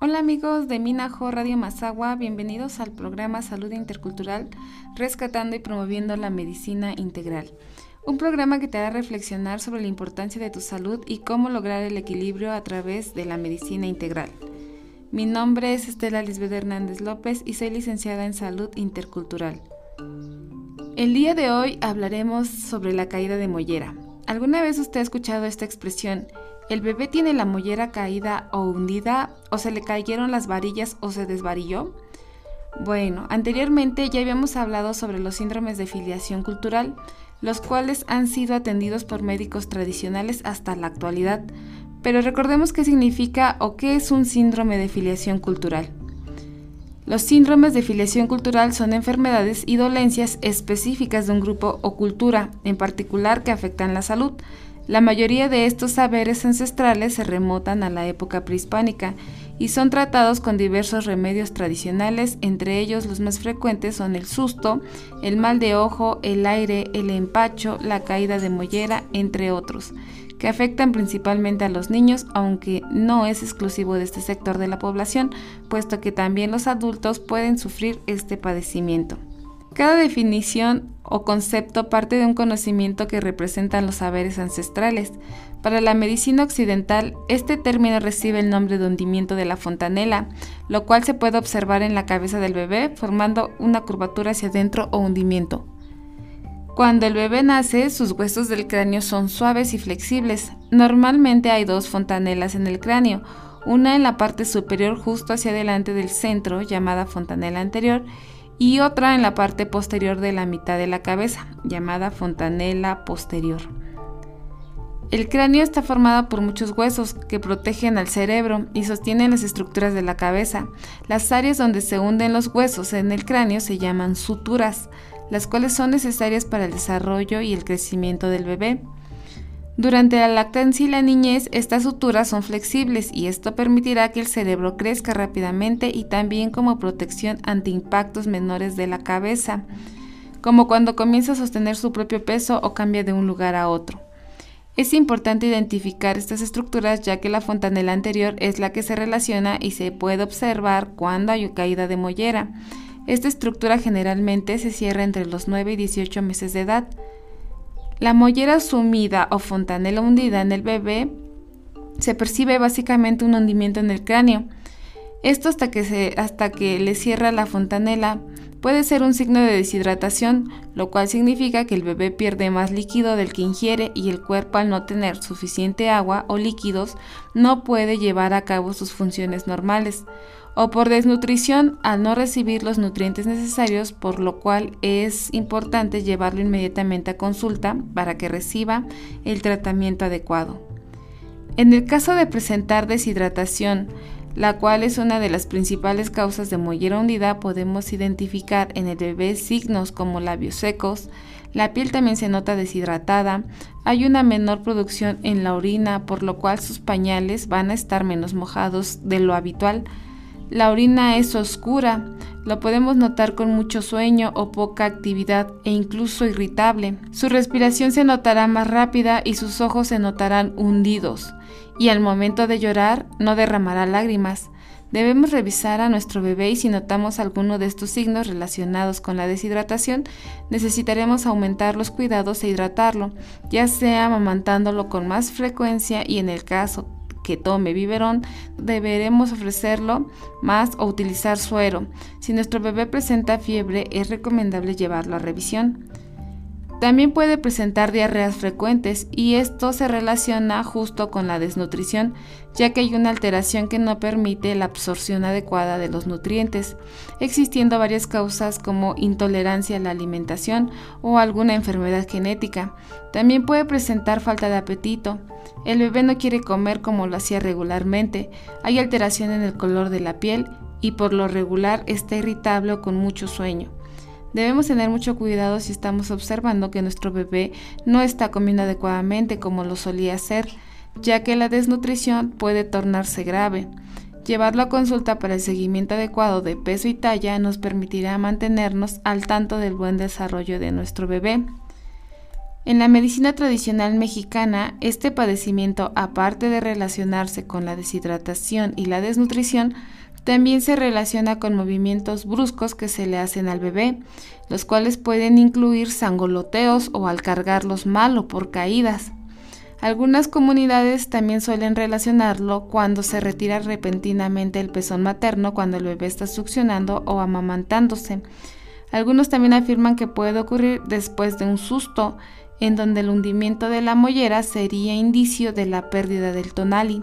Hola amigos de Minajo Radio Mazagua, bienvenidos al programa Salud Intercultural, rescatando y promoviendo la medicina integral. Un programa que te hará reflexionar sobre la importancia de tu salud y cómo lograr el equilibrio a través de la medicina integral. Mi nombre es Estela Lisbeth Hernández López y soy licenciada en Salud Intercultural. El día de hoy hablaremos sobre la caída de mollera. ¿Alguna vez usted ha escuchado esta expresión? ¿El bebé tiene la mollera caída o hundida? ¿O se le cayeron las varillas o se desvarilló? Bueno, anteriormente ya habíamos hablado sobre los síndromes de filiación cultural, los cuales han sido atendidos por médicos tradicionales hasta la actualidad. Pero recordemos qué significa o qué es un síndrome de filiación cultural. Los síndromes de filiación cultural son enfermedades y dolencias específicas de un grupo o cultura, en particular que afectan la salud, la mayoría de estos saberes ancestrales se remontan a la época prehispánica y son tratados con diversos remedios tradicionales, entre ellos los más frecuentes son el susto, el mal de ojo, el aire, el empacho, la caída de mollera, entre otros, que afectan principalmente a los niños, aunque no es exclusivo de este sector de la población, puesto que también los adultos pueden sufrir este padecimiento. Cada definición o concepto parte de un conocimiento que representan los saberes ancestrales. Para la medicina occidental, este término recibe el nombre de hundimiento de la fontanela, lo cual se puede observar en la cabeza del bebé formando una curvatura hacia adentro o hundimiento. Cuando el bebé nace, sus huesos del cráneo son suaves y flexibles. Normalmente hay dos fontanelas en el cráneo, una en la parte superior justo hacia adelante del centro, llamada fontanela anterior, y otra en la parte posterior de la mitad de la cabeza, llamada fontanela posterior. El cráneo está formado por muchos huesos que protegen al cerebro y sostienen las estructuras de la cabeza. Las áreas donde se hunden los huesos en el cráneo se llaman suturas, las cuales son necesarias para el desarrollo y el crecimiento del bebé. Durante la lactancia y la niñez, estas suturas son flexibles y esto permitirá que el cerebro crezca rápidamente y también como protección ante impactos menores de la cabeza, como cuando comienza a sostener su propio peso o cambia de un lugar a otro. Es importante identificar estas estructuras ya que la fontanela anterior es la que se relaciona y se puede observar cuando hay caída de mollera. Esta estructura generalmente se cierra entre los 9 y 18 meses de edad. La mollera sumida o fontanela hundida en el bebé se percibe básicamente un hundimiento en el cráneo. Esto hasta que, hasta que le cierra la fontanela puede ser un signo de deshidratación, lo cual significa que el bebé pierde más líquido del que ingiere y el cuerpo al no tener suficiente agua o líquidos no puede llevar a cabo sus funciones normales o por desnutrición al no recibir los nutrientes necesarios, por lo cual es importante llevarlo inmediatamente a consulta para que reciba el tratamiento adecuado. En el caso de presentar deshidratación, la cual es una de las principales causas de mollera hundida, podemos identificar en el bebé signos como labios secos, la piel también se nota deshidratada, hay una menor producción en la orina, por lo cual sus pañales van a estar menos mojados de lo habitual, la orina es oscura, lo podemos notar con mucho sueño o poca actividad e incluso irritable. Su respiración se notará más rápida y sus ojos se notarán hundidos. Y al momento de llorar no derramará lágrimas. Debemos revisar a nuestro bebé y si notamos alguno de estos signos relacionados con la deshidratación, necesitaremos aumentar los cuidados e hidratarlo, ya sea amamantándolo con más frecuencia y en el caso que tome biberón, deberemos ofrecerlo más o utilizar suero. Si nuestro bebé presenta fiebre, es recomendable llevarlo a revisión. También puede presentar diarreas frecuentes y esto se relaciona justo con la desnutrición, ya que hay una alteración que no permite la absorción adecuada de los nutrientes, existiendo varias causas como intolerancia a la alimentación o alguna enfermedad genética. También puede presentar falta de apetito. El bebé no quiere comer como lo hacía regularmente, hay alteración en el color de la piel y por lo regular está irritable o con mucho sueño. Debemos tener mucho cuidado si estamos observando que nuestro bebé no está comiendo adecuadamente como lo solía hacer, ya que la desnutrición puede tornarse grave. Llevarlo a consulta para el seguimiento adecuado de peso y talla nos permitirá mantenernos al tanto del buen desarrollo de nuestro bebé. En la medicina tradicional mexicana, este padecimiento, aparte de relacionarse con la deshidratación y la desnutrición, también se relaciona con movimientos bruscos que se le hacen al bebé, los cuales pueden incluir sangoloteos o al cargarlos mal o por caídas. Algunas comunidades también suelen relacionarlo cuando se retira repentinamente el pezón materno cuando el bebé está succionando o amamantándose. Algunos también afirman que puede ocurrir después de un susto, en donde el hundimiento de la mollera sería indicio de la pérdida del tonali.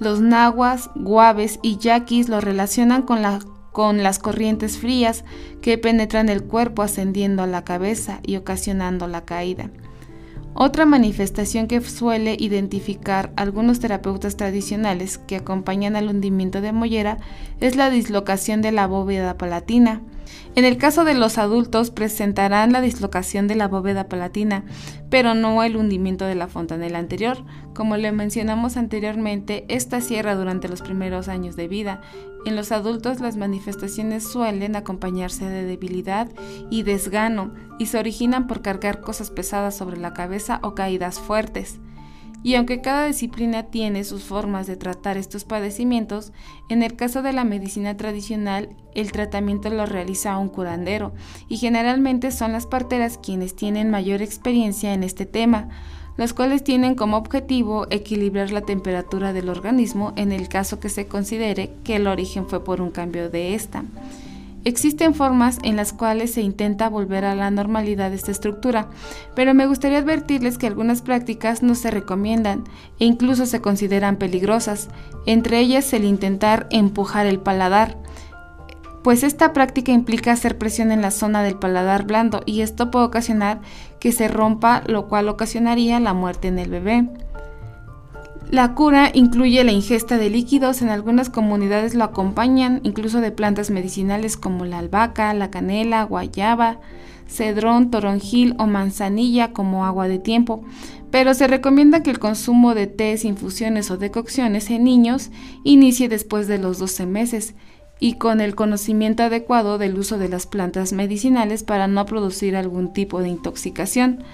Los nahuas, guaves y yaquis lo relacionan con, con las corrientes frías que penetran el cuerpo ascendiendo a la cabeza y ocasionando la caída. Otra manifestación que suele identificar algunos terapeutas tradicionales que acompañan al hundimiento de mollera es la dislocación de la bóveda palatina, en el caso de los adultos presentarán la dislocación de la bóveda palatina, pero no el hundimiento de la fontanela anterior. Como le mencionamos anteriormente, esta cierra durante los primeros años de vida. En los adultos las manifestaciones suelen acompañarse de debilidad y desgano y se originan por cargar cosas pesadas sobre la cabeza o caídas fuertes. Y aunque cada disciplina tiene sus formas de tratar estos padecimientos, en el caso de la medicina tradicional, el tratamiento lo realiza un curandero, y generalmente son las parteras quienes tienen mayor experiencia en este tema, los cuales tienen como objetivo equilibrar la temperatura del organismo en el caso que se considere que el origen fue por un cambio de esta. Existen formas en las cuales se intenta volver a la normalidad de esta estructura, pero me gustaría advertirles que algunas prácticas no se recomiendan e incluso se consideran peligrosas, entre ellas el intentar empujar el paladar, pues esta práctica implica hacer presión en la zona del paladar blando y esto puede ocasionar que se rompa, lo cual ocasionaría la muerte en el bebé. La cura incluye la ingesta de líquidos, en algunas comunidades lo acompañan incluso de plantas medicinales como la albahaca, la canela, guayaba, cedrón, toronjil o manzanilla como agua de tiempo, pero se recomienda que el consumo de tés, infusiones o decocciones en niños inicie después de los 12 meses y con el conocimiento adecuado del uso de las plantas medicinales para no producir algún tipo de intoxicación.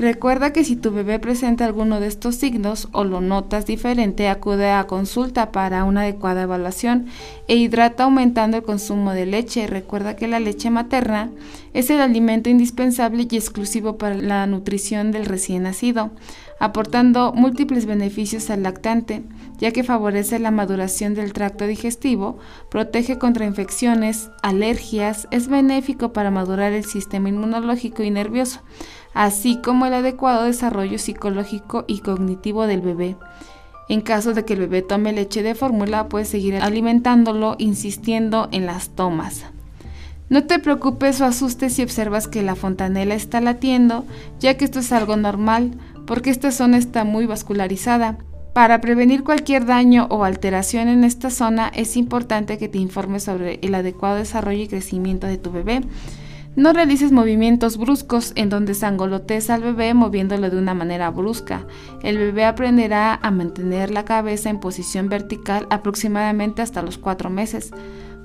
Recuerda que si tu bebé presenta alguno de estos signos o lo notas diferente, acude a consulta para una adecuada evaluación e hidrata aumentando el consumo de leche. Recuerda que la leche materna es el alimento indispensable y exclusivo para la nutrición del recién nacido, aportando múltiples beneficios al lactante, ya que favorece la maduración del tracto digestivo, protege contra infecciones, alergias, es benéfico para madurar el sistema inmunológico y nervioso así como el adecuado desarrollo psicológico y cognitivo del bebé. En caso de que el bebé tome leche de fórmula, puedes seguir alimentándolo insistiendo en las tomas. No te preocupes o asustes si observas que la fontanela está latiendo, ya que esto es algo normal, porque esta zona está muy vascularizada. Para prevenir cualquier daño o alteración en esta zona es importante que te informes sobre el adecuado desarrollo y crecimiento de tu bebé. No realices movimientos bruscos en donde sangolotes al bebé moviéndolo de una manera brusca. El bebé aprenderá a mantener la cabeza en posición vertical aproximadamente hasta los cuatro meses,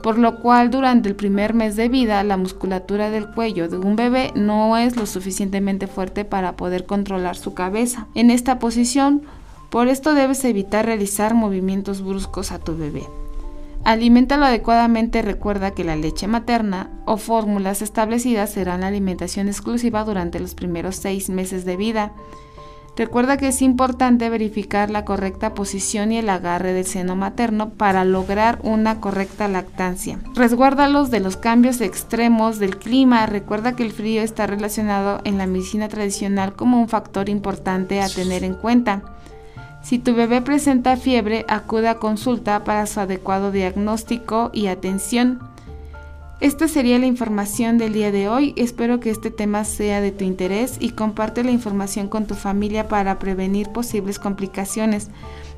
por lo cual durante el primer mes de vida la musculatura del cuello de un bebé no es lo suficientemente fuerte para poder controlar su cabeza. En esta posición, por esto debes evitar realizar movimientos bruscos a tu bebé. Aliméntalo adecuadamente, recuerda que la leche materna o fórmulas establecidas serán la alimentación exclusiva durante los primeros seis meses de vida. Recuerda que es importante verificar la correcta posición y el agarre del seno materno para lograr una correcta lactancia. Resguárdalos de los cambios extremos del clima. Recuerda que el frío está relacionado en la medicina tradicional como un factor importante a tener en cuenta. Si tu bebé presenta fiebre, acude a consulta para su adecuado diagnóstico y atención. Esta sería la información del día de hoy. Espero que este tema sea de tu interés y comparte la información con tu familia para prevenir posibles complicaciones.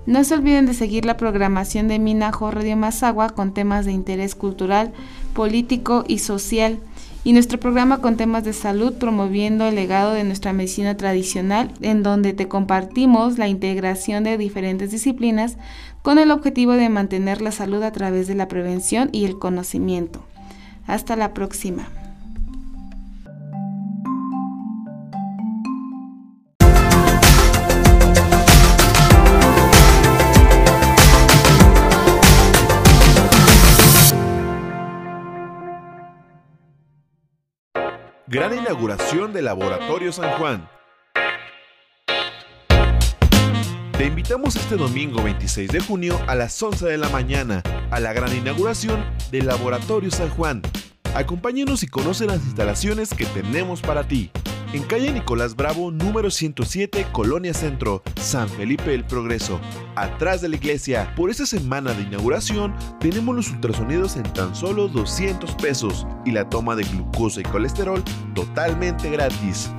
No se olviden de seguir la programación de Minajo Radio Mazagua con temas de interés cultural, político y social y nuestro programa con temas de salud promoviendo el legado de nuestra medicina tradicional en donde te compartimos la integración de diferentes disciplinas con el objetivo de mantener la salud a través de la prevención y el conocimiento. Hasta la próxima. Gran inauguración del Laboratorio San Juan. Te invitamos este domingo 26 de junio a las 11 de la mañana a la gran inauguración del Laboratorio San Juan. Acompáñenos y conoce las instalaciones que tenemos para ti. En calle Nicolás Bravo, número 107, Colonia Centro, San Felipe del Progreso, atrás de la iglesia. Por esta semana de inauguración, tenemos los ultrasonidos en tan solo 200 pesos y la toma de glucosa y colesterol totalmente gratis.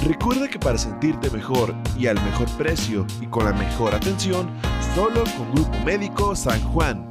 Recuerda que para sentirte mejor y al mejor precio y con la mejor atención, solo con Grupo Médico San Juan.